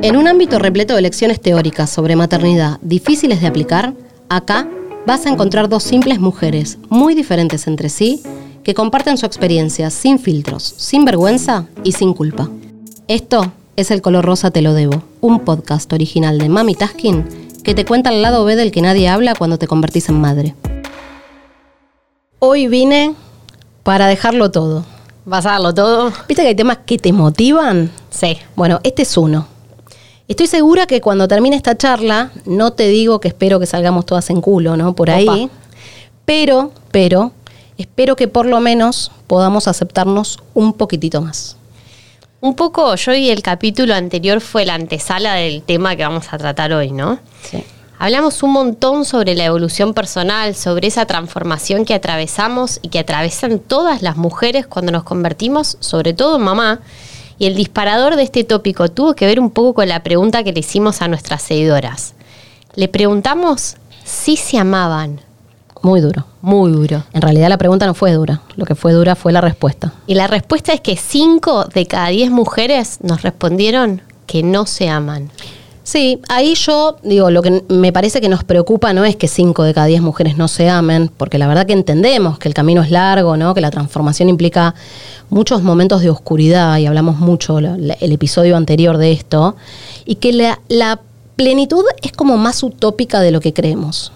En un ámbito repleto de lecciones teóricas sobre maternidad difíciles de aplicar, acá vas a encontrar dos simples mujeres, muy diferentes entre sí, que comparten su experiencia sin filtros, sin vergüenza y sin culpa. Esto es El color rosa te lo debo, un podcast original de Mami Taskin que te cuenta el lado B del que nadie habla cuando te convertís en madre. Hoy vine para dejarlo todo. ¿Vas a darlo todo? ¿Viste que hay temas que te motivan? Sí. Bueno, este es uno. Estoy segura que cuando termine esta charla, no te digo que espero que salgamos todas en culo, ¿no? Por ahí. Opa. Pero, pero, espero que por lo menos podamos aceptarnos un poquitito más. Un poco, yo y el capítulo anterior fue la antesala del tema que vamos a tratar hoy, ¿no? Sí. Hablamos un montón sobre la evolución personal, sobre esa transformación que atravesamos y que atravesan todas las mujeres cuando nos convertimos, sobre todo en mamá. Y el disparador de este tópico tuvo que ver un poco con la pregunta que le hicimos a nuestras seguidoras. Le preguntamos si se amaban. Muy duro. Muy duro. En realidad la pregunta no fue dura. Lo que fue dura fue la respuesta. Y la respuesta es que 5 de cada 10 mujeres nos respondieron que no se aman. Sí, ahí yo digo, lo que me parece que nos preocupa no es que 5 de cada 10 mujeres no se amen, porque la verdad que entendemos que el camino es largo, ¿no? que la transformación implica muchos momentos de oscuridad, y hablamos mucho la- la- el episodio anterior de esto, y que la, la plenitud es como más utópica de lo que creemos.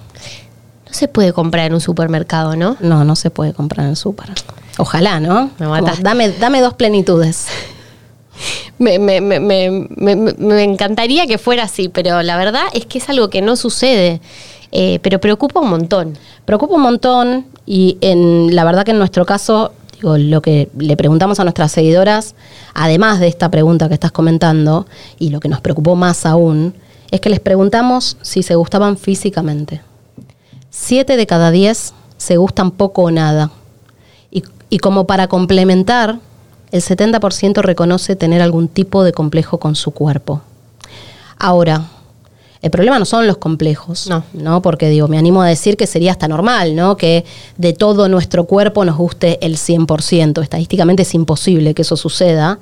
No se puede comprar en un supermercado, ¿no? No, no se puede comprar en el súper. Ojalá, ¿no? Me Como, dame, dame dos plenitudes. Me, me- me- me- encantaría que fuera así, pero la verdad es que es algo que no sucede. Eh, pero preocupa un montón. Preocupa un montón y en la verdad que en nuestro caso, digo, lo que le preguntamos a nuestras seguidoras, además de esta pregunta que estás comentando, y lo que nos preocupó más aún, es que les preguntamos si se gustaban físicamente. Siete de cada diez se gustan poco o nada. Y, y como para complementar, el 70% reconoce tener algún tipo de complejo con su cuerpo. Ahora, el problema no son los complejos, No. ¿no? Porque digo, me animo a decir que sería hasta normal, ¿no? Que de todo nuestro cuerpo nos guste el 100%. Estadísticamente es imposible que eso suceda.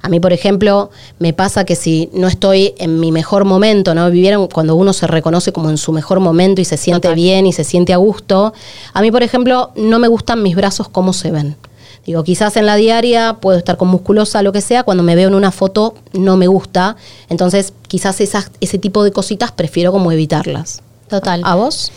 A mí, por ejemplo, me pasa que si no estoy en mi mejor momento, ¿no? Vivieron cuando uno se reconoce como en su mejor momento y se siente Total. bien y se siente a gusto. A mí, por ejemplo, no me gustan mis brazos como se ven. Digo, quizás en la diaria puedo estar con musculosa, lo que sea, cuando me veo en una foto no me gusta. Entonces, quizás esas, ese tipo de cositas prefiero como evitarlas. Total. ¿A vos?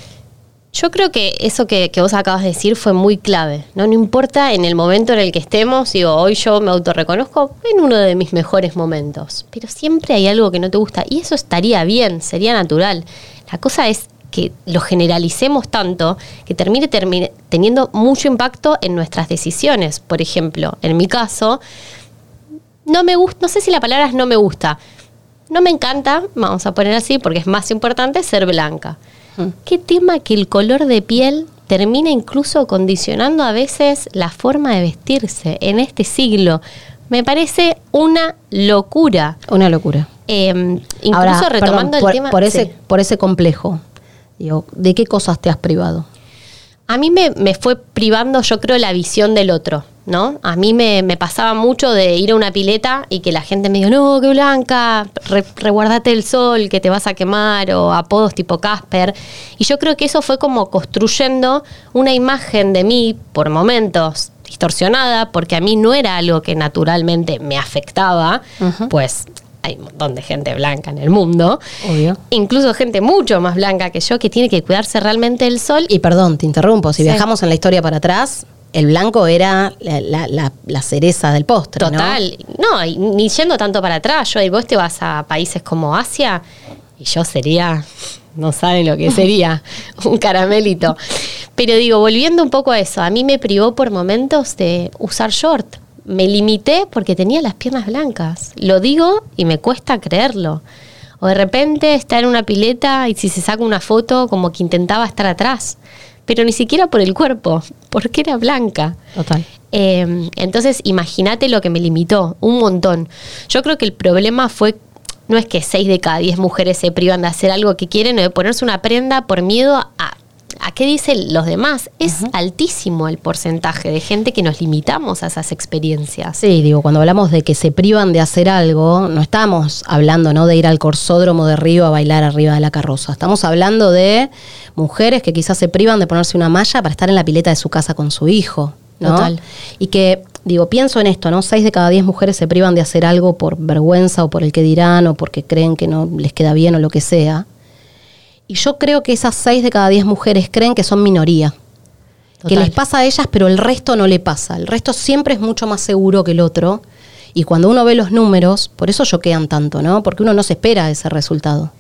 Yo creo que eso que, que vos acabas de decir fue muy clave. ¿no? no importa en el momento en el que estemos, digo, hoy yo me autorreconozco en uno de mis mejores momentos. Pero siempre hay algo que no te gusta. Y eso estaría bien, sería natural. La cosa es que lo generalicemos tanto que termine, termine teniendo mucho impacto en nuestras decisiones. Por ejemplo, en mi caso, no me gusta, no sé si la palabra es no me gusta. No me encanta, vamos a poner así porque es más importante ser blanca. ¿Qué tema que el color de piel termina incluso condicionando a veces la forma de vestirse en este siglo? Me parece una locura. Una locura. Eh, incluso Ahora, retomando perdón, el por, tema. por ese, sí. por ese complejo, digo, ¿de qué cosas te has privado? A mí me, me fue privando, yo creo, la visión del otro, ¿no? A mí me, me pasaba mucho de ir a una pileta y que la gente me diga, no, qué blanca, re- reguardate el sol, que te vas a quemar, o apodos tipo Casper. Y yo creo que eso fue como construyendo una imagen de mí, por momentos, distorsionada, porque a mí no era algo que naturalmente me afectaba, pues hay un montón de gente blanca en el mundo. Obvio. Incluso gente mucho más blanca que yo que tiene que cuidarse realmente del sol Y perdón, te interrumpo, si Sí. viajamos en la historia para atrás, el blanco era la, la- la- la cereza del postre, ¿no? Total. No, y ni yendo tanto para atrás. Yo, y vos te vas a países como Asia y yo sería, no saben lo que sería, un caramelito. Pero digo, volviendo un poco a eso, a mí me privó por momentos de usar short. Me limité porque tenía las piernas blancas. Lo digo y me cuesta creerlo. O de repente estar en una pileta y si se saca una foto como que intentaba estar atrás. Pero ni siquiera por el cuerpo, porque era blanca. Total. Eh, entonces, imagínate lo que me limitó, un montón. Yo creo que el problema fue, no es que 6 de cada 10 mujeres se privan de hacer algo que quieren o de ponerse una prenda por miedo a, ¿a qué dicen los demás? Es altísimo el porcentaje de gente que nos limitamos a esas experiencias. Sí, digo, cuando hablamos de que se privan de hacer algo, no estamos hablando ¿no? de ir al corsódromo de Río a bailar arriba de la carroza. Estamos hablando de mujeres que quizás se privan de ponerse una malla para estar en la pileta de su casa con su hijo. ¿no? Total. Y que, digo, pienso en esto, ¿no? Seis de cada diez mujeres se privan de hacer algo por vergüenza o por el que dirán o porque creen que no les queda bien o lo que sea. Y yo creo que esas seis de cada diez mujeres creen que son minoría. Que les pasa a ellas, pero el resto no le pasa. El resto siempre es mucho más seguro que el otro. Y cuando uno ve los números, por eso choquean tanto, ¿no? Porque uno no se espera ese resultado.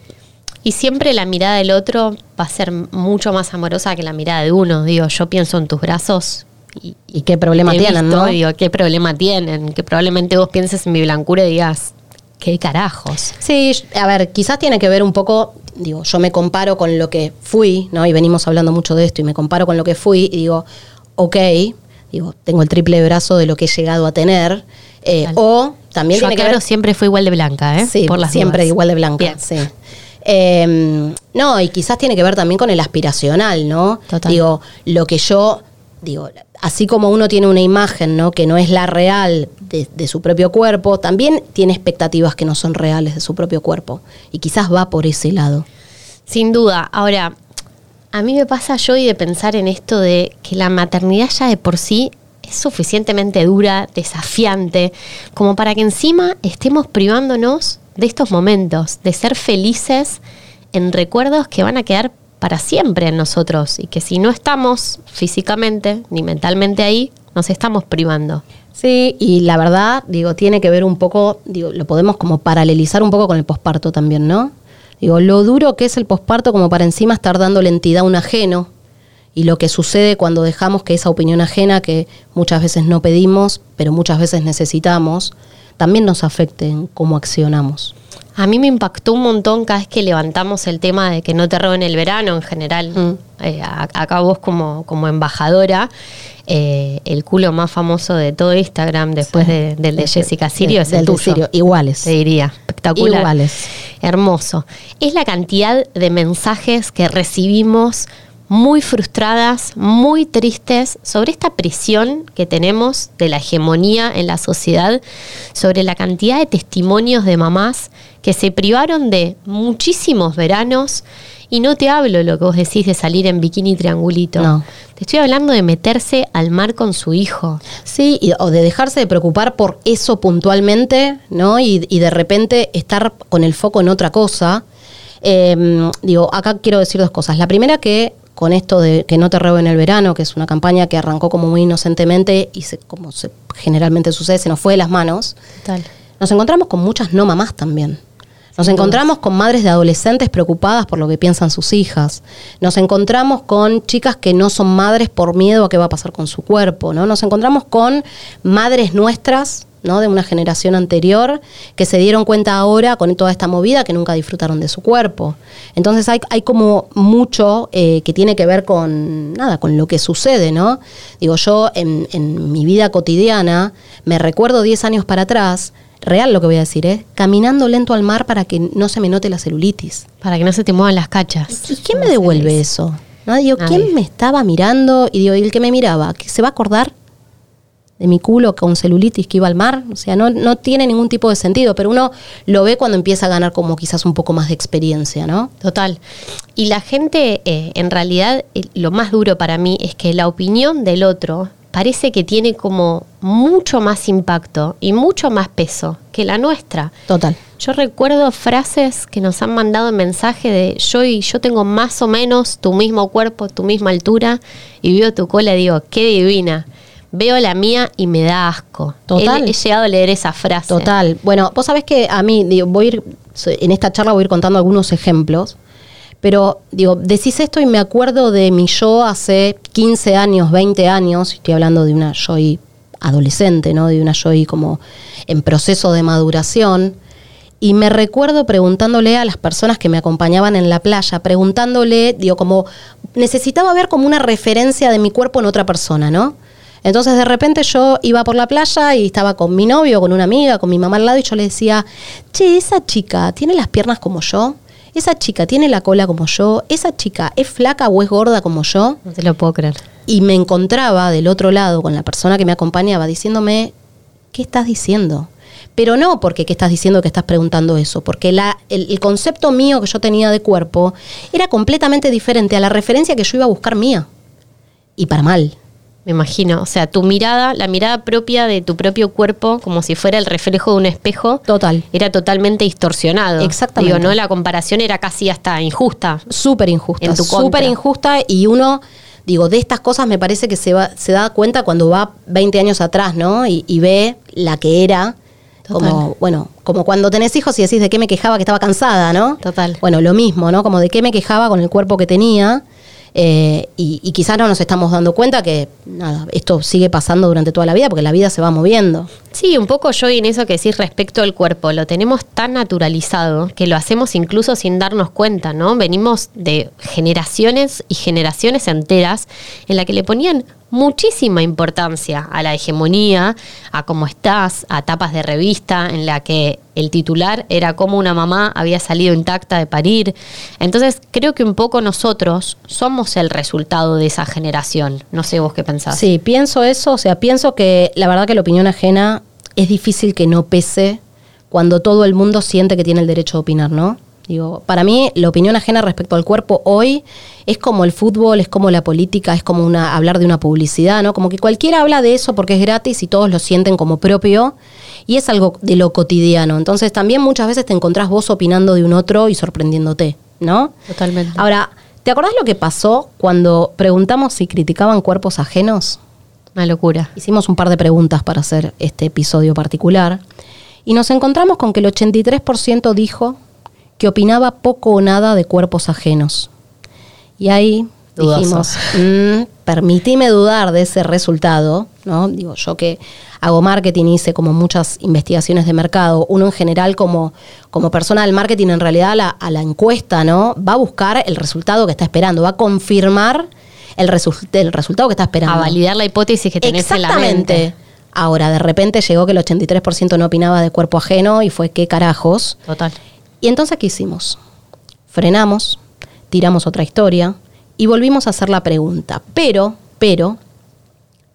Y siempre la mirada del otro va a ser mucho más amorosa que la mirada de uno. Digo, yo pienso en tus brazos y, ¿Y qué problema tienen, visto, no? Digo, ¿qué problema tienen? Que probablemente vos pienses en mi blancura y digas, ¿qué carajos? Sí, a ver, quizás tiene que ver un poco, digo, yo me comparo con lo que fui, ¿no? Y venimos hablando mucho de esto y me comparo con lo que fui y digo, ok, digo, tengo el triple brazo de lo que he llegado a tener. eh, o también yo tiene que ver siempre fue igual de blanca, ¿eh? Sí, Por las siempre dudas. igual de blanca. Bien. Sí. Eh, no, y quizás tiene que ver también con el aspiracional, ¿no? Total. Digo, lo que yo, digo, así como uno tiene una imagen, ¿no? Que no es la real de, su propio cuerpo, también tiene expectativas que no son reales de su propio cuerpo. Y quizás va por ese lado. Sin duda. Ahora, a mí me pasa yo de pensar en esto de que la maternidad ya de por sí es suficientemente dura, desafiante, como para que encima estemos privándonos de estos momentos, de ser felices en recuerdos que van a quedar para siempre en nosotros y que si no estamos físicamente ni mentalmente ahí, nos estamos privando. Sí, y la verdad, digo, tiene que ver un poco, digo, lo podemos como paralelizar un poco con el posparto también, ¿no? Digo, lo duro que es el posparto como para encima estar dando entidad a un ajeno y lo que sucede cuando dejamos que esa opinión ajena que muchas veces no pedimos, pero muchas veces necesitamos, también nos afecte en cómo accionamos. A mí me impactó un montón cada vez que levantamos el tema de que no te roben el verano en general. Mm. Eh, acá vos como, como embajadora, eh, el culo más famoso de todo Instagram después Sí. de- del de Ese- Jessica Sirio es el tuyo. Sirio. Iguales. Te diría, espectacular. Iguales. Hermoso. Es la cantidad de mensajes que recibimos muy frustradas, muy tristes sobre esta presión que tenemos de la hegemonía en la sociedad, sobre la cantidad de testimonios de mamás que se privaron de muchísimos veranos. Y no te hablo lo que vos decís de salir en bikini triangulito. No. Te estoy hablando de meterse al mar con su hijo. Sí, y- o de dejarse de preocupar por eso puntualmente, ¿no? Y, y de repente estar con el foco en otra cosa. Eh, digo, acá quiero decir dos cosas. La primera que con esto de que no te roben el verano, que es una campaña que arrancó como muy inocentemente y se, como se, generalmente sucede, se nos fue de las manos. Total. Nos encontramos con muchas no mamás también. Nos encontramos con madres de adolescentes preocupadas por lo que piensan sus hijas. Nos encontramos con chicas que no son madres por miedo a qué va a pasar con su cuerpo, ¿no? Nos encontramos con madres nuestras, ¿no? De una generación anterior que se dieron cuenta ahora con toda esta movida que nunca disfrutaron de su cuerpo. Entonces hay, hay como mucho eh, que tiene que ver con nada, con lo que sucede, ¿no? Digo, yo en, en mi vida cotidiana me recuerdo 10 años para atrás real lo que voy a decir, ¿eh? Caminando lento al mar para que no se me note la celulitis. Para que no se te muevan las cachas. ¿Y quién me devuelve eso? ¿No? Digo, Nadie. ¿quién me estaba mirando? Y digo, ¿y el que me miraba? ¿Que se va a acordar de mi culo con celulitis que iba al mar? O sea, no, no tiene ningún tipo de sentido, pero uno lo ve cuando empieza a ganar como quizás un poco más de experiencia, ¿no? Total. Y la gente, eh, en realidad, eh, lo más duro para mí es que la opinión del otro parece que tiene como mucho más impacto y mucho más peso que la nuestra. Total. Yo recuerdo frases que nos han mandado en mensaje de yo y yo tengo más o menos tu mismo cuerpo, tu misma altura y veo tu cola y digo, qué divina. Veo la mía y me da asco. Total. He, he llegado a leer esa frase. Total. Bueno, vos sabés que a mí, digo, voy a ir, en esta charla voy a ir contando algunos ejemplos, pero digo, decís esto y me acuerdo de mi yo hace 15 años, 20 años, estoy hablando de una yo adolescente, ¿no? De una yo como en proceso de maduración. Y me recuerdo preguntándole a las personas que me acompañaban en la playa, preguntándole, digo, como necesitaba ver como una referencia de mi cuerpo en otra persona, ¿no? Entonces de repente yo iba por la playa y estaba con mi novio, con una amiga, con mi mamá al lado y yo le decía, che, esa chica tiene las piernas como yo. Esa chica tiene la cola como yo, esa chica es flaca o es gorda como yo, No te lo puedo creer. y me encontraba del otro lado con la persona que me acompañaba diciéndome, ¿qué estás diciendo? Pero no porque qué estás diciendo que estás preguntando eso, porque la, el, el concepto mío que yo tenía de cuerpo era completamente diferente a la referencia que yo iba a buscar mía. Y para mal. Me imagino. O sea, tu mirada, la mirada propia de tu propio cuerpo, como si fuera el reflejo de un espejo, Total. era totalmente distorsionado. Exactamente. Digo, ¿no? La comparación era casi hasta injusta. súper injusta. En tu. Súper injusta y uno, digo, de estas cosas me parece que se, va, se da cuenta cuando va 20 años atrás, ¿no? Y, y ve la que era. Total. Como, bueno, como cuando tenés hijos y decís de qué me quejaba que estaba cansada, ¿no? Total. Bueno, lo mismo, ¿no? Como de qué me quejaba con el cuerpo que tenía. Eh, y, y quizás no nos estamos dando cuenta que, nada, esto sigue pasando durante toda la vida porque la vida se va moviendo. Sí, un poco yo en eso que decís respecto al cuerpo, lo tenemos tan naturalizado que lo hacemos incluso sin darnos cuenta, ¿no? Venimos de generaciones y generaciones enteras en la que le ponían muchísima importancia a la hegemonía, a cómo estás, a tapas de revista en la que el titular era cómo una mamá había salido intacta de parir. Entonces creo que un poco nosotros somos el resultado de esa generación. No sé vos qué pensás. Sí, pienso eso, o sea, pienso que la verdad que la opinión ajena es difícil que no pese cuando todo el mundo siente que tiene el derecho a opinar, ¿no? Digo, para mí la opinión ajena respecto al cuerpo hoy es como el fútbol, es como la política, es como una hablar de una publicidad, ¿no? Como que cualquiera habla de eso porque es gratis y todos lo sienten como propio y es algo de lo cotidiano. Entonces también muchas veces te encontrás vos opinando de un otro y sorprendiéndote, ¿no? Totalmente. Ahora, ¿te acordás lo que pasó cuando preguntamos si criticaban cuerpos ajenos? Una locura. Hicimos un par de preguntas para hacer este episodio particular y nos encontramos con que el 83% dijo que opinaba poco o nada de cuerpos ajenos. Y ahí Dudoso. dijimos, "Mm, permitime dudar de ese resultado, ¿no? Digo, yo que hago marketing, hice como muchas investigaciones de mercado, uno en general como, como persona del marketing, en realidad a la, a la encuesta, ¿no? Va a buscar el resultado que está esperando, va a confirmar el, resu- el resultado que está esperando. A validar la hipótesis que tenés en la Exactamente. mente. Ahora, de repente llegó que el 83% no opinaba de cuerpo ajeno y fue qué carajos. Total. Y entonces, ¿qué hicimos? Frenamos, tiramos otra historia y volvimos a hacer la pregunta. Pero, pero,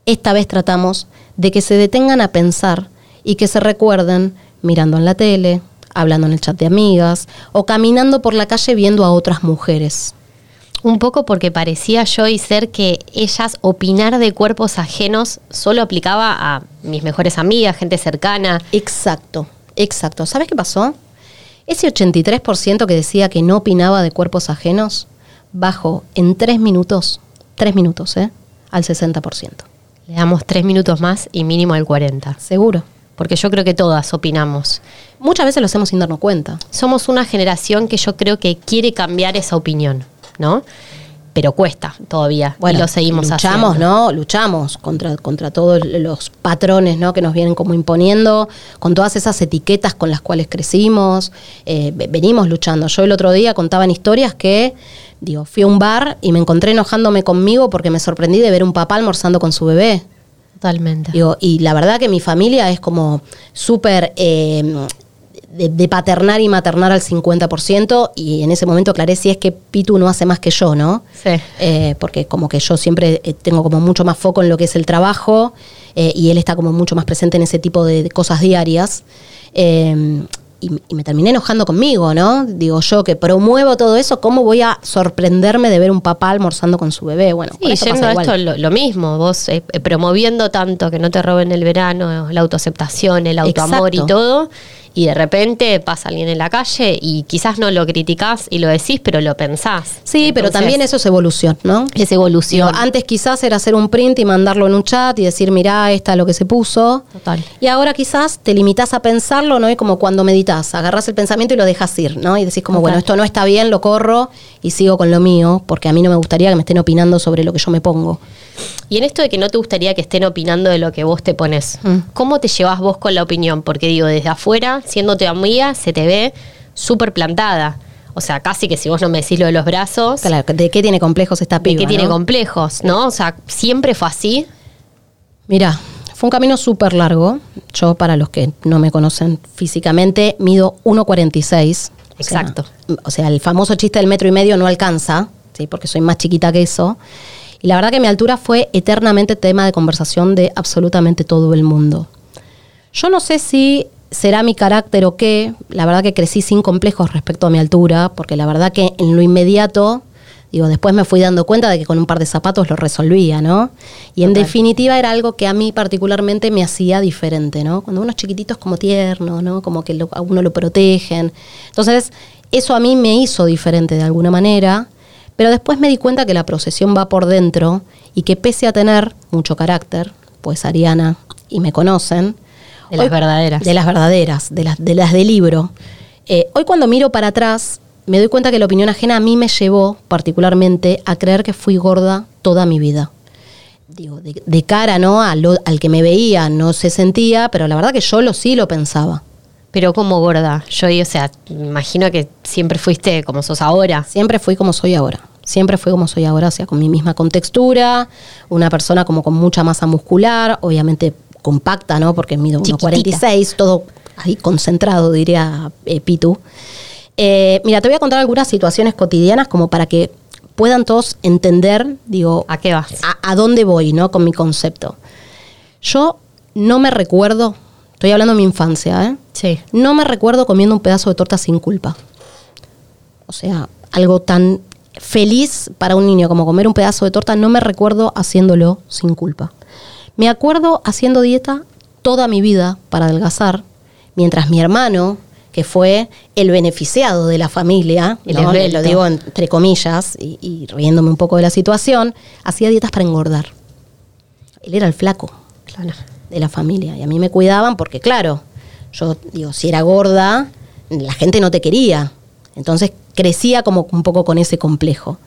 esta vez tratamos de que se detengan a pensar y que se recuerden mirando en la tele, hablando en el chat de amigas o caminando por la calle viendo a otras mujeres. Un poco porque parecía yo y ser que ellas opinar de cuerpos ajenos solo aplicaba a mis mejores amigas, gente cercana. Exacto, exacto. ¿Sabes qué pasó? Ese 83% que decía que no opinaba de cuerpos ajenos bajó en tres minutos, tres minutos, ¿eh? Al 60%. Le damos tres minutos más y mínimo al 40. Seguro. Porque yo creo que todas opinamos. Muchas veces lo hacemos sin darnos cuenta. Somos una generación que yo creo que quiere cambiar esa opinión, ¿no? Pero cuesta todavía. y lo seguimos luchamos, haciendo. ¿no? Luchamos contra, contra todos los patrones, ¿no? Que nos vienen como imponiendo, con todas esas etiquetas con las cuales crecimos. eh, ve- venimos luchando. Yo el otro día contaban historias que, digo, fui a un bar y me encontré enojándome conmigo porque me sorprendí de ver un papá almorzando con su bebé. Totalmente. Digo, y la verdad que mi familia es como súper eh, de, de paternar y maternar al 50%, y en ese momento aclaré si es que Pitu no hace más que yo, ¿no? Sí. Eh, porque como que yo siempre eh, tengo como mucho más foco en lo que es el trabajo, eh, y él está como mucho más presente en ese tipo de, de cosas diarias. Eh, y, y me terminé enojando conmigo, ¿no? Digo yo que promuevo todo eso, ¿cómo voy a sorprenderme de ver un papá almorzando con su bebé? Bueno, Sí, esto yendo a esto lo, lo mismo, vos eh, eh, promoviendo tanto que no te roben el verano, la autoaceptación, el autoamor Exacto. y todo, y de repente pasa alguien en la calle y quizás no lo criticás y lo decís, pero lo pensás. Sí, pero también eso es evolución, ¿no? es evolución. Digo, antes quizás era hacer un print y mandarlo en un chat y decir, mirá, esta es lo que se puso. Total. Y ahora quizás te limitas a pensarlo, ¿no? Y como cuando meditas, agarras el pensamiento y lo dejas ir, ¿no? Y decís como, Total. bueno, esto no está bien, lo corro y sigo con lo mío, porque a mí no me gustaría que me estén opinando sobre lo que yo me pongo. Y en esto de que no te gustaría que estén opinando de lo que vos te pones, Mm. ¿cómo te llevas vos con la opinión? Porque digo, desde afuera, siendo tu amiga, se te ve súper plantada. O sea, casi que si vos no me decís lo de los brazos, Claro, ¿de qué tiene complejos esta ¿de piba? qué tiene no? complejos? ¿No? O sea, siempre fue así. Mira, Fue un camino súper largo. Yo, para los que no me conocen físicamente, mido 1,46. Exacto. O sea, el famoso chiste del metro y medio no alcanza, ¿sí? porque soy más chiquita que eso. Y la verdad que mi altura fue eternamente tema de conversación de absolutamente todo el mundo. Yo no sé si será mi carácter o qué. La verdad que crecí sin complejos respecto a mi altura, porque la verdad que en lo inmediato Digo, después me fui dando cuenta de que con un par de zapatos lo resolvía, ¿no? Y en definitiva era algo que a mí particularmente me hacía diferente, ¿no? Cuando uno es chiquitito es como tierno, ¿no? Como que a uno lo protegen. Entonces, eso a mí me hizo diferente de alguna manera, pero después me di cuenta que la procesión va por dentro y que pese a tener mucho carácter, pues Ariana y me conocen. De las verdaderas. De las verdaderas, de las de, las de libro. Eh, hoy cuando miro para atrás, me doy cuenta que la opinión ajena a mí me llevó particularmente a creer que fui gorda toda mi vida. Digo, de, cara ¿no? al que me veía no se sentía, pero la verdad que yo lo sí lo pensaba. Pero como gorda, yo, o sea, imagino que siempre fuiste como sos ahora. Siempre fui como soy ahora. Siempre fui como soy ahora, o sea, con mi misma contextura, una persona como con mucha masa muscular, obviamente compacta, ¿no? Porque mido 1,46, todo ahí concentrado, diría eh, Pitu. Eh, mira, te voy a contar algunas situaciones cotidianas como para que puedan todos entender, digo, ¿a qué vas? A, dónde voy, ¿no? Con mi concepto. Yo no me recuerdo, estoy hablando de mi infancia, ¿eh? Sí. No me recuerdo comiendo un pedazo de torta sin culpa. O sea, algo tan feliz para un niño como comer un pedazo de torta, no me recuerdo haciéndolo sin culpa. Me acuerdo haciendo dieta toda mi vida para adelgazar, mientras mi hermano que fue el beneficiado de la familia, lo digo entre comillas y, riéndome un poco de la situación, hacía dietas para engordar. Él era el flaco de la familia y a mí me cuidaban porque, claro, yo digo, si era gorda, la gente no te quería. Entonces crecía como un poco con ese complejo.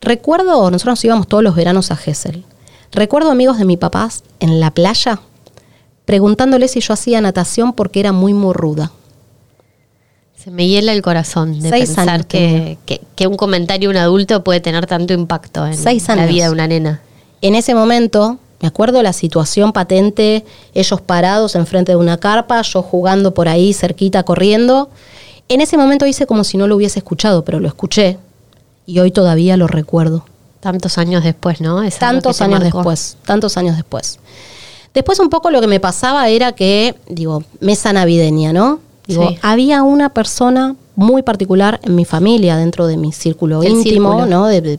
Recuerdo, nosotros nos íbamos todos los veranos a Gessel. Recuerdo amigos de mi papá en la playa preguntándole si yo hacía natación porque era muy morruda. Se me hiela el corazón de pensar que, un comentario de un adulto puede tener tanto impacto en la vida de una nena. En ese momento, me acuerdo la situación patente, ellos parados enfrente de una carpa, yo jugando por ahí cerquita, corriendo. En ese momento hice como si no lo hubiese escuchado, pero lo escuché y hoy todavía lo recuerdo. Tantos años después, ¿no? tantos años después, tantos años después. Después un poco lo que me pasaba era que, digo, mesa navideña, ¿no? había una persona muy particular en mi familia, dentro de mi círculo íntimo, ¿no? De,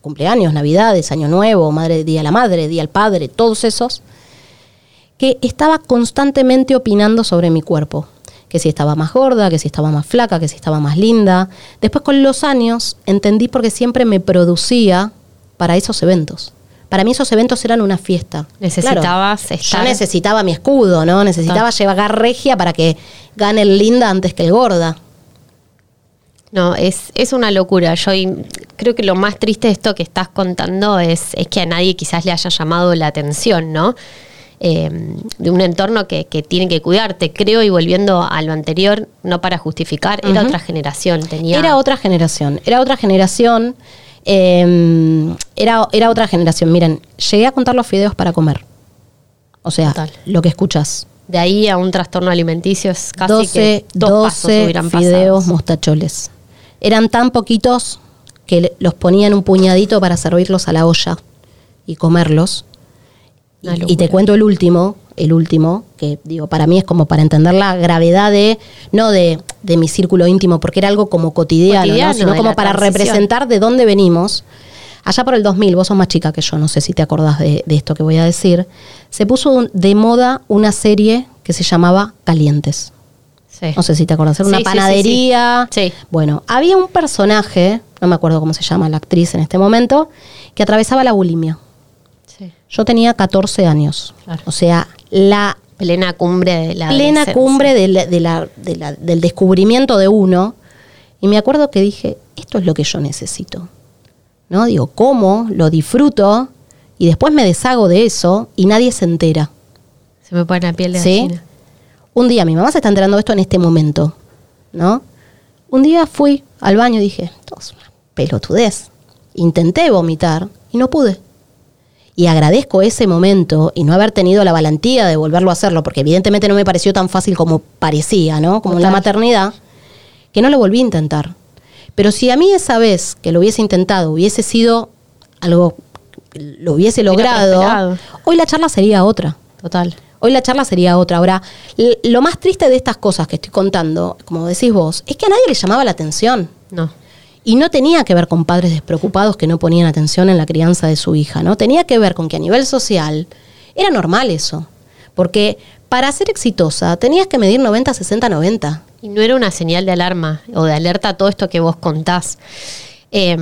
cumpleaños, navidades, año nuevo, madre, día de la madre, día del padre, todos esos, que estaba constantemente opinando sobre mi cuerpo. Que si estaba más gorda, que si estaba más flaca, que si estaba más linda. Después con los años entendí porque siempre me producía para esos eventos para mí esos eventos eran una fiesta. Necesitabas estar. Yo necesitaba mi escudo, ¿no? Necesitaba llevar regia para que gane el linda antes que el gorda. No, es, es una locura. Yo creo que lo más triste de esto que estás contando es, es que a nadie quizás le haya llamado la atención, ¿no? Eh, de un entorno que, tiene que cuidarte. Creo, y volviendo a lo anterior, no para justificar, era otra generación. Tenía... Era otra generación, era otra generación. Em, era, era otra generación. Miren, llegué a contar los fideos para comer. O sea, lo que escuchas. De ahí a un trastorno alimenticio es casi 12, que dos 12 fideos mostacholes. Eran tan poquitos que los ponían un puñadito para servirlos a la olla y comerlos. Y, te cuento el último, el último, que digo, para mí es como para entender la gravedad de, no de, mi círculo íntimo, porque era algo como cotidiano, sino como para representar de dónde venimos. Allá por el 2000, vos sos más chica que yo, no sé si te acordás de, esto que voy a decir, se puso de moda una serie que se llamaba Calientes. No sé si te acordás, era una panadería. Sí, Bueno, había un personaje, no me acuerdo cómo se llama la actriz en este momento, que atravesaba la bulimia. Yo tenía 14 años. O sea, la plena cumbre de la plena cumbre del descubrimiento de uno. Y me acuerdo que dije, esto es lo que yo necesito. ¿no? Digo, ¿cómo? Lo disfruto y después me deshago de eso y nadie se entera. Se me pone la piel de ¿Sí? Un día, mi mamá se está enterando de esto en este momento, ¿no? Un día fui al baño y dije, esto es una pelotudez. Intenté vomitar y no pude. Y agradezco ese momento y no haber tenido la valentía de volverlo a hacerlo, porque evidentemente no me pareció tan fácil como parecía, ¿no? Como en la maternidad, que no lo volví a intentar. Pero si a mí esa vez que lo hubiese intentado hubiese sido algo, lo hubiese logrado, hoy la charla sería otra. Total. Hoy la charla sería otra. Ahora, lo más triste de estas cosas que estoy contando, como decís vos, es que a nadie le llamaba la atención. No. Y no tenía que ver con padres despreocupados que no ponían atención en la crianza de su hija, ¿no? Tenía que ver con que a nivel social era normal eso. Porque para ser exitosa tenías que medir 90, 60, 90. Y no era una señal de alarma o de alerta a todo esto que vos contás. Eh,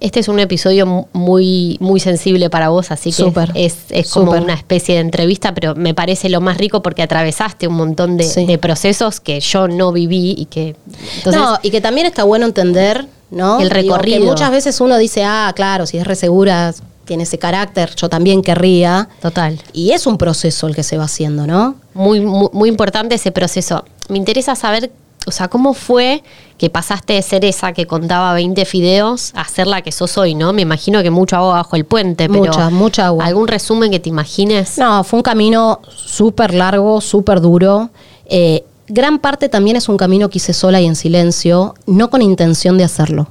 este es un episodio mu- muy, muy sensible para vos, así que es, es como una especie de entrevista, pero me parece lo más rico porque atravesaste un montón de, Sí. de procesos que yo no viví y que... Entonces, no, y que también está bueno entender, ¿no? El Digo, que recorrido. muchas veces uno dice, ah, claro, si es re segura, tiene ese carácter, yo también querría. Total. Y es un proceso el que se va haciendo, ¿no? Muy, muy, muy importante ese proceso. Me interesa saber, o sea, cómo fue que pasaste de ser esa que contaba 20 fideos a ser la que sos hoy, ¿no? Me imagino que mucho agua bajo el puente, pero Mucha, mucha agua. ¿algún resumen que te imagines? No, fue un camino súper largo, súper duro. Eh, gran parte también es un camino que hice sola y en silencio, no con intención de hacerlo.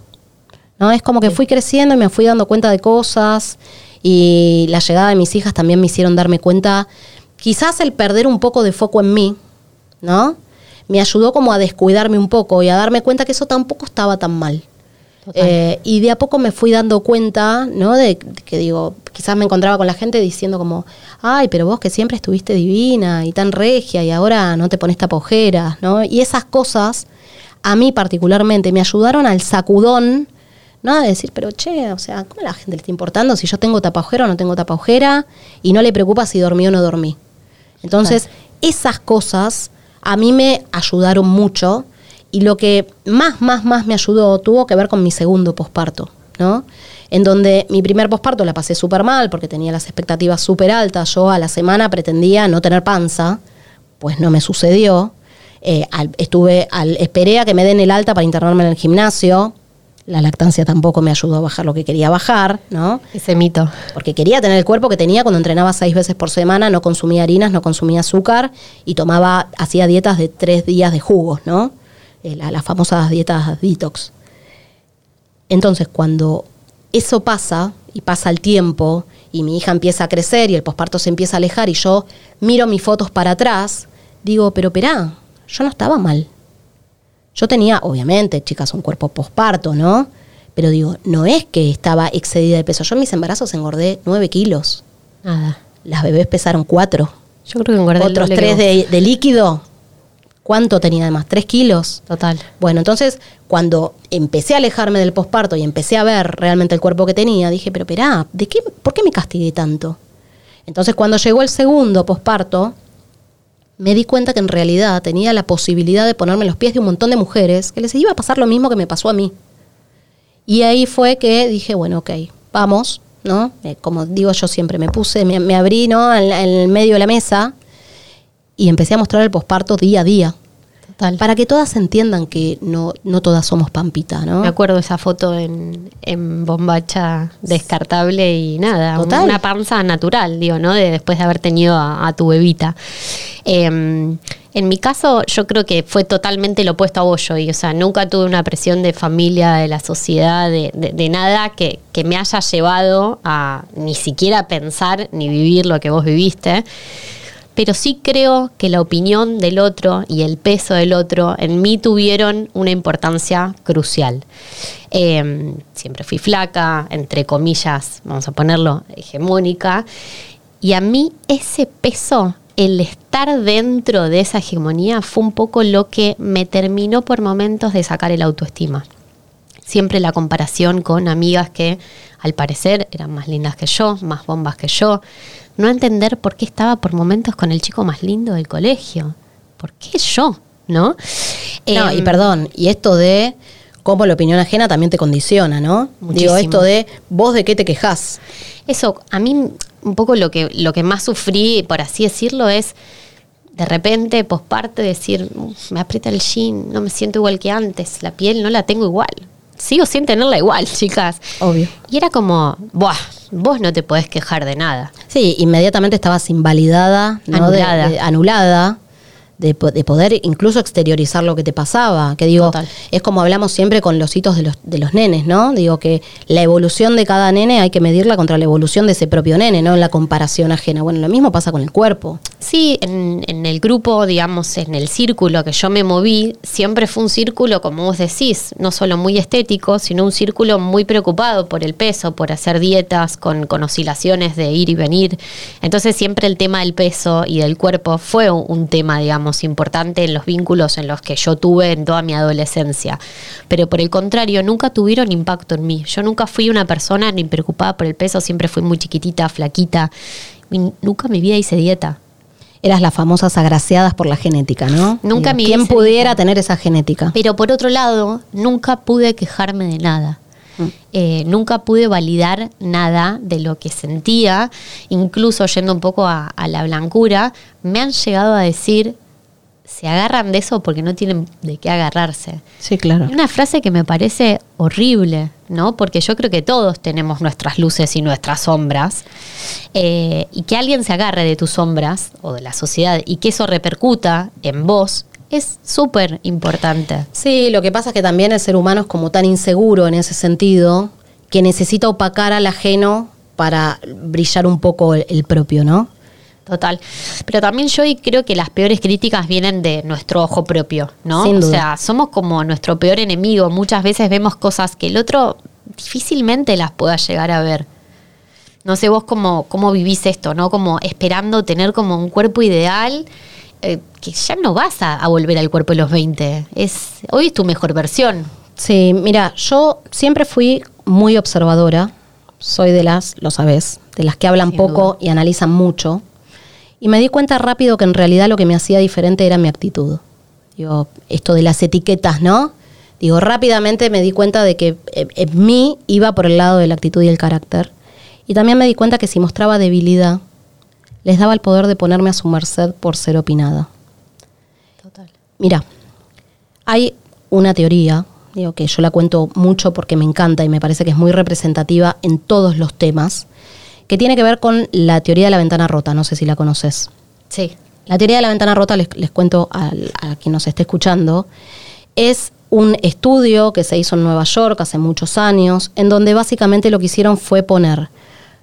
¿No? Es como que fui creciendo y me fui dando cuenta de cosas y la llegada de mis hijas también me hicieron darme cuenta, quizás el perder un poco de foco en mí, ¿no? Me ayudó como a descuidarme un poco y a darme cuenta que eso tampoco estaba tan mal. Eh, y de a poco me fui dando cuenta, ¿no? De, de que digo, quizás me encontraba con la gente diciendo como, ay, pero vos que siempre estuviste divina y tan regia y ahora no te pones tapajeras, ¿no? Y esas cosas, a mí particularmente, me ayudaron al sacudón, ¿no? De decir, pero che, o sea, ¿cómo a la gente le está importando si yo tengo tapajera o no tengo tapajera? Y no le preocupa si dormí o no dormí. Entonces, esas cosas a mí me ayudaron mucho y lo que más, más, más me ayudó tuvo que ver con mi segundo posparto, ¿no? En donde mi primer posparto la pasé súper mal porque tenía las expectativas súper altas. Yo a la semana pretendía no tener panza, pues no me sucedió. Eh, al- estuve, al, esperé a que me den el alta para internarme en el gimnasio. La lactancia tampoco me ayudó a bajar lo que quería bajar, ¿no? Ese mito. porque quería tener el cuerpo que tenía cuando entrenaba seis veces por semana, no consumía harinas, no consumía azúcar y tomaba, hacía dietas de tres días de jugos, ¿no? Eh, la- las famosas dietas detox. Entonces, cuando eso pasa y pasa el tiempo y mi hija empieza a crecer y el posparto se empieza a alejar y yo miro mis fotos para atrás, digo, pero perá, yo no estaba mal. Yo tenía, obviamente, chicas, un cuerpo posparto, ¿no? Pero digo, no es que estaba excedida de peso. Yo en mis embarazos engordé 9 kilos. Nada. Las bebés pesaron 4. Yo creo que engordé Otros doble que 3 vos. de, de líquido. ¿Cuánto tenía además? ¿3 kilos? Total. Bueno, entonces, cuando empecé a alejarme del posparto y empecé a ver realmente el cuerpo que tenía, dije, pero esperá, ¿de qué, ¿por qué me castigué tanto? Entonces, cuando llegó el segundo posparto, me di cuenta que en realidad tenía la posibilidad de ponerme en los pies de un montón de mujeres que les iba a pasar lo mismo que me pasó a mí. Y ahí fue que dije, bueno, ok, vamos, ¿no? Eh, como digo yo siempre, me puse, me, me abrí, ¿no? En el medio de la mesa y empecé a mostrar el posparto día a día. Total. Para que todas entiendan que no, no todas somos pampita, ¿no? Me acuerdo esa foto en, en bombacha descartable y nada, Total. una panza natural, digo, ¿no? De, después de haber tenido a, a tu bebita. Eh, en mi caso, yo creo que fue totalmente lo opuesto a vos, y o sea, nunca tuve una presión de familia, de la sociedad, de, de- de nada que, que me haya llevado a ni siquiera pensar ni vivir lo que vos viviste pero sí creo que la opinión del otro y el peso del otro en mí tuvieron una importancia crucial. Eh, siempre fui flaca, entre comillas, vamos a ponerlo, hegemónica, y a mí ese peso, el estar dentro de esa hegemonía, fue un poco lo que me terminó por momentos de sacar el autoestima siempre la comparación con amigas que al parecer eran más lindas que yo, más bombas que yo. No entender por qué estaba por momentos con el chico más lindo del colegio. ¿Por qué yo? ¿No? No, Em, y perdón, y esto de cómo la opinión ajena también te condiciona, ¿no? Muchísimo. Digo, esto de vos de qué te quejas. Eso, a mí un poco lo que, lo que más sufrí, por así decirlo, es de repente, posparte, decir, "Uf, me aprieta el jean, no me siento igual que antes, la piel no la tengo igual. Sigo sin tenerla igual, chicas. Obvio. Y era como, buah, vos no te podés quejar de nada. Sí, inmediatamente estabas invalidada, ¿no? De- Anulada. de- anulada. De, po- de poder incluso exteriorizar lo que te pasaba. Que digo, Total. es como hablamos siempre con los hitos de los, de los nenes, ¿no? Digo que la evolución de cada nene hay que medirla contra la evolución de ese propio nene, no en la comparación ajena. Bueno, lo mismo pasa con el cuerpo. Sí, en, en el grupo, digamos, en el círculo que yo me moví, siempre fue un círculo, como vos decís, no solo muy estético, sino un círculo muy preocupado por el peso, por hacer dietas con, con oscilaciones de ir y venir. Entonces siempre el tema del peso y del cuerpo fue un, un tema, digamos, importante en los vínculos en los que yo tuve en toda mi adolescencia. Pero por el contrario, nunca tuvieron impacto en mí. Yo nunca fui una persona ni preocupada por el peso, siempre fui muy chiquitita, flaquita. Y nunca en mi vida hice dieta. Eras las famosas agraciadas por la genética, ¿no? Nunca me ¿Quién pudiera dieta. tener esa genética? Pero por otro lado, nunca pude quejarme de nada. Eh, nunca pude validar nada de lo que sentía, incluso yendo un poco a, a la blancura, me han llegado a decir, se agarran de eso porque no tienen de qué agarrarse. Sí, claro. Y una frase que me parece horrible, ¿no? Porque yo creo que todos tenemos nuestras luces y nuestras sombras. Eh, y que alguien se agarre de tus sombras o de la sociedad y que eso repercuta en vos es súper importante. Sí, lo que pasa es que también el ser humano es como tan inseguro en ese sentido que necesita opacar al ajeno para brillar un poco el, el propio, ¿no? Total. Pero también yo y creo que las peores críticas vienen de nuestro ojo propio, ¿no? Sin O sea, somos como nuestro peor enemigo. Muchas veces vemos cosas que el otro difícilmente las pueda llegar a ver. No sé vos cómo, cómo vivís esto, ¿no? Como esperando tener como un cuerpo ideal, eh, que ya no vas a, a volver al cuerpo de los 20. Es, hoy es tu mejor versión. Sí, mira, yo siempre fui muy observadora, soy de las, lo sabes, de las que hablan Sin poco duda. y analizan mucho, y me di cuenta rápido que en realidad lo que me hacía diferente era mi actitud. Digo, esto de las etiquetas, ¿no? Digo, rápidamente me di cuenta de que eh, en mí iba por el lado de la actitud y el carácter. Y también me di cuenta que si mostraba debilidad, les daba el poder de ponerme a su merced por ser opinada. Total. Mira, hay una teoría, digo que yo la cuento mucho porque me encanta y me parece que es muy representativa en todos los temas, que tiene que ver con la teoría de la ventana rota, no sé si la conoces. Sí. La teoría de la ventana rota, les, les cuento a, quien nos esté escuchando, es un estudio que se hizo en Nueva York hace muchos años, en donde básicamente lo que hicieron fue poner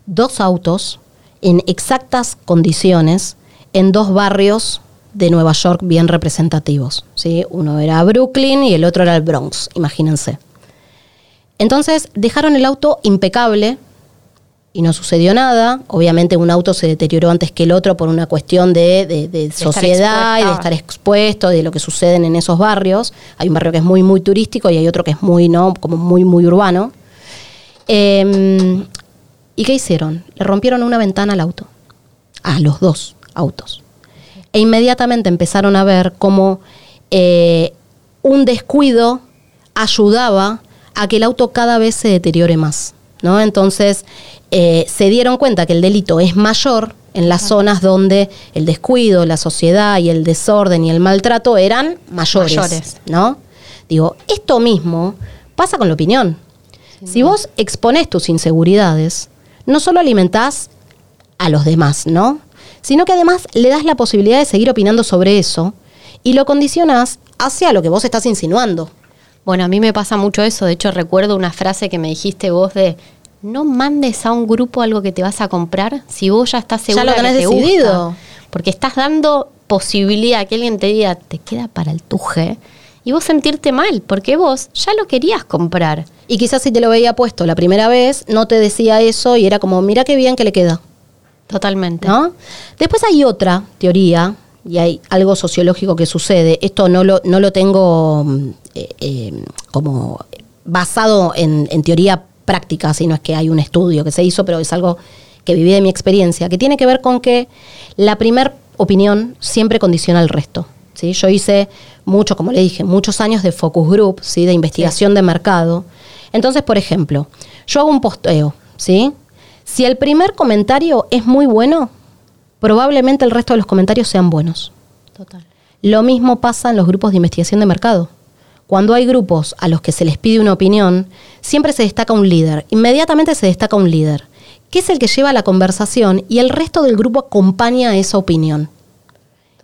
dos autos en exactas condiciones en dos barrios de Nueva York bien representativos. ¿sí? Uno era Brooklyn y el otro era el Bronx, imagínense. Entonces dejaron el auto impecable, y no sucedió nada. Obviamente un auto se deterioró antes que el otro por una cuestión de, de- de estar sociedad y de estar expuesto, de lo que sucede en esos barrios. Hay un barrio que es muy, muy turístico y hay otro que es muy, ¿no? Como muy, muy urbano. Eh, ¿Y qué hicieron? Le rompieron una ventana al auto. A los dos autos. E inmediatamente empezaron a ver cómo eh, un descuido ayudaba a que el auto cada vez se deteriore más. ¿no? Entonces eh, se dieron cuenta que el delito es mayor en las zonas donde el descuido, la sociedad y el desorden y el maltrato eran mayores. Mayores. ¿no? Digo, esto mismo pasa con la opinión. Si vos exponés tus inseguridades, no solo alimentás a los demás, ¿no? Sino que además le das la posibilidad de seguir opinando sobre eso y lo condicionás hacia lo que vos estás insinuando. Bueno, a mí me pasa mucho eso. De hecho, recuerdo una frase que me dijiste vos de no mandes a un grupo algo que te vas a comprar si vos ya estás Ya segura que te gusta. decidido. Porque estás dando posibilidad a que alguien te diga, te queda para el tuje, y vos sentirte mal, porque vos ya lo querías comprar. Y quizás si te lo veía puesto la primera vez, no te decía eso y era como, mira qué bien que le queda. Totalmente. ¿no? Después hay otra teoría, y hay algo sociológico que sucede. Esto no lo, no lo tengo mm, eh, eh, como basado en, en teoría práctica, sino es que hay un estudio que se hizo, pero es algo que viví de mi experiencia, que tiene que ver con que la primer opinión siempre condiciona al resto. ¿sí? Yo hice mucho, como le dije, muchos años de focus group, ¿sí? de investigación de mercado. Entonces, por ejemplo, yo hago un posteo, ¿sí? Si el primer comentario es muy bueno, probablemente el resto de los comentarios sean buenos. Total. Lo mismo pasa en los grupos de investigación de mercado. Cuando hay grupos a los que se les pide una opinión, siempre se destaca un líder. Inmediatamente se destaca un líder que es el que lleva la conversación y el resto del grupo acompaña esa opinión.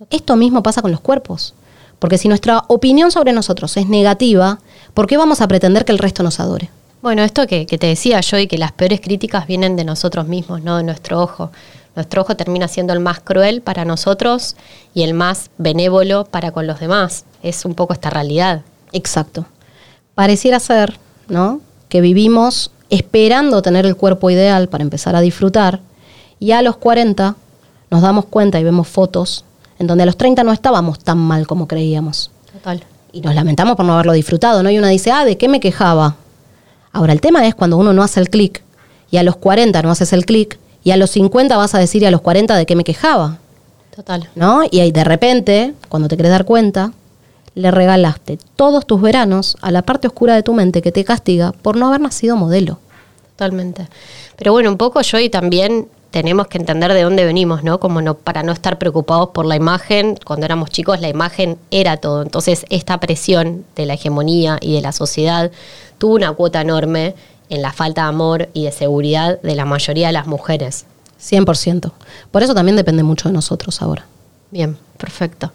Esto mismo pasa con los cuerpos. Porque si nuestra opinión sobre nosotros es negativa, ¿por qué vamos a pretender que el resto nos adore? Bueno, esto que, te decía yo y que las peores críticas vienen de nosotros mismos, no de nuestro ojo. Nuestro ojo termina siendo el más cruel para nosotros y el más benévolo para con los demás. Es un poco esta realidad. Exacto. Pareciera ser, ¿no? Que vivimos esperando tener el cuerpo ideal para empezar a disfrutar y a los 40 nos damos cuenta y vemos fotos en donde a los 30 no estábamos tan mal como creíamos. Total. Y nos lamentamos por no haberlo disfrutado, ¿no? Y uno dice, ah, ¿de qué me quejaba? Ahora, el tema es cuando uno no hace el clic y a los 40 no haces el clic y a los 50 vas a decir y a los 40 de qué me quejaba. Total. ¿No? Y ahí de repente, cuando te querés dar cuenta, le regalaste todos tus veranos a la parte oscura de tu mente que te castiga por no haber nacido modelo. Totalmente. Pero bueno, un poco yo y también tenemos que entender de dónde venimos, ¿no? Como no, para no estar preocupados por la imagen. Cuando éramos chicos, la imagen era todo. Entonces, esta presión de la hegemonía y de la sociedad tuvo una cuota enorme en la falta de amor y de seguridad de la mayoría de las mujeres. 100%. Por eso también depende mucho de nosotros ahora. Bien, perfecto.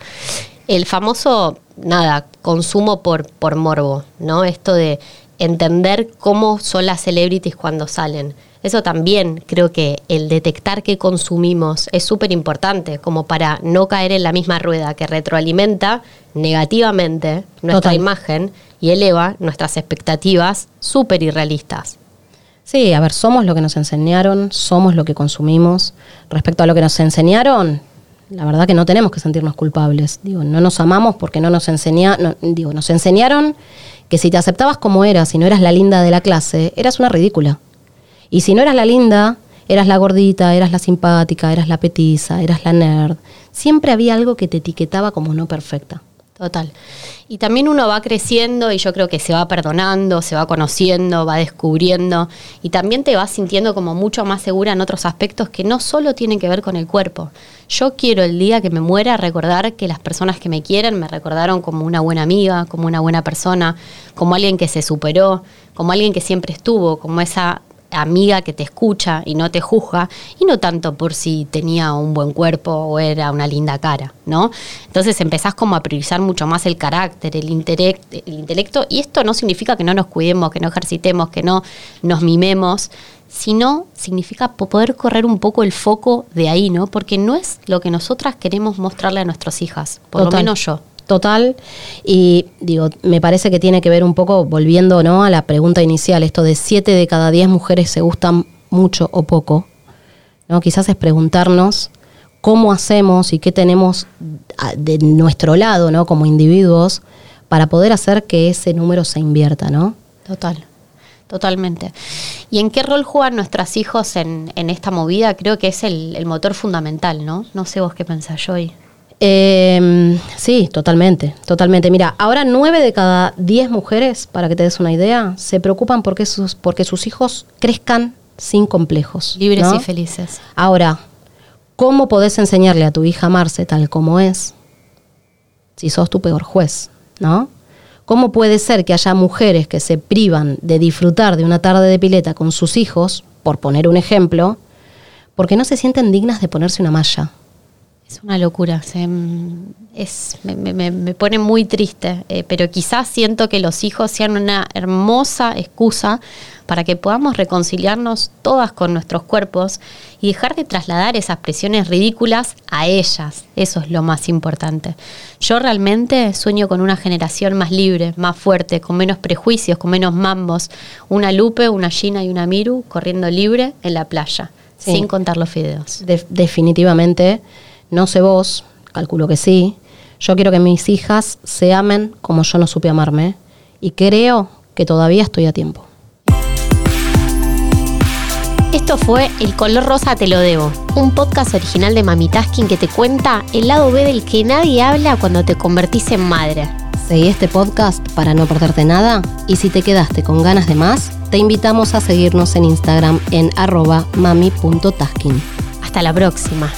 El famoso, nada, consumo por, por morbo, ¿no? Esto de entender cómo son las celebrities cuando salen eso también creo que el detectar qué consumimos es súper importante, como para no caer en la misma rueda que retroalimenta negativamente nuestra imagen y eleva nuestras expectativas súper irrealistas. Sí, a ver, somos lo que nos enseñaron, somos lo que consumimos. Respecto a lo que nos enseñaron, la verdad que no tenemos que sentirnos culpables. Digo, no nos amamos porque no nos enseñaron, digo, nos enseñaron que si te aceptabas como eras y no eras la linda de la clase, eras una ridícula. Y si no eras la linda, eras la gordita, eras la simpática, eras la petiza, eras la nerd. Siempre había algo que te etiquetaba como no perfecta. Total. Y también uno va creciendo y yo creo que se va perdonando, se va conociendo, va descubriendo y también te vas sintiendo como mucho más segura en otros aspectos que no solo tienen que ver con el cuerpo. Yo quiero el día que me muera recordar que las personas que me quieren me recordaron como una buena amiga, como una buena persona, como alguien que se superó, como alguien que siempre estuvo, como esa amiga que te escucha y no te juzga, y no tanto por si tenía un buen cuerpo o era una linda cara, ¿no? Entonces empezás como a priorizar mucho más el carácter, el, el intelecto, y esto no significa que no nos cuidemos, que no ejercitemos, que no nos mimemos, sino significa poder correr un poco el foco de ahí, ¿no? Porque no es lo que nosotras queremos mostrarle a nuestras hijas, por lo menos yo total. Y digo, me parece que tiene que ver un poco, volviendo ¿no? a la pregunta inicial, esto de siete de cada diez mujeres se gustan mucho o poco. ¿no? Quizás es preguntarnos cómo hacemos y qué tenemos de nuestro lado, ¿no? Como individuos, para poder hacer que ese número se invierta, ¿no? Total. Totalmente. ¿Y en qué rol juegan nuestros hijos en, esta movida? Creo que es el, el, motor fundamental, ¿no? No sé vos qué pensás, Joy. Eh, sí, totalmente, totalmente. Mira, ahora nueve de cada diez mujeres, para que te des una idea, se preocupan porque sus, porque sus hijos crezcan sin complejos. Libres y felices. Ahora, ¿cómo podés enseñarle a tu hija a amarse tal como es si sos tu peor juez? ¿No? ¿Cómo puede ser que haya mujeres que se privan de disfrutar de una tarde de pileta con sus hijos, por poner un ejemplo, porque no se sienten dignas de ponerse una malla? Es una locura, es, me, pone muy triste, eh, pero quizás siento que los hijos sean una hermosa excusa para que podamos reconciliarnos todas con nuestros cuerpos y dejar de trasladar esas presiones ridículas a ellas. Eso es lo más importante. Yo realmente sueño con una generación más libre, más fuerte, con menos prejuicios, con menos mambos. Una Lupe, una Gina y una Miru corriendo libre en la playa, sin contar los fideos. definitivamente. No sé vos, calculo que sí. Yo quiero que mis hijas se amen como yo no supe amarme y creo que todavía estoy a tiempo. Esto fue El color rosa te lo debo, un podcast original de Mami Tasking que te cuenta el lado B del que nadie habla cuando te convertís en madre. Seguí este podcast para no perderte nada y si te quedaste con ganas de más, te invitamos a seguirnos en Instagram en arroba mami.tasking. Hasta la próxima.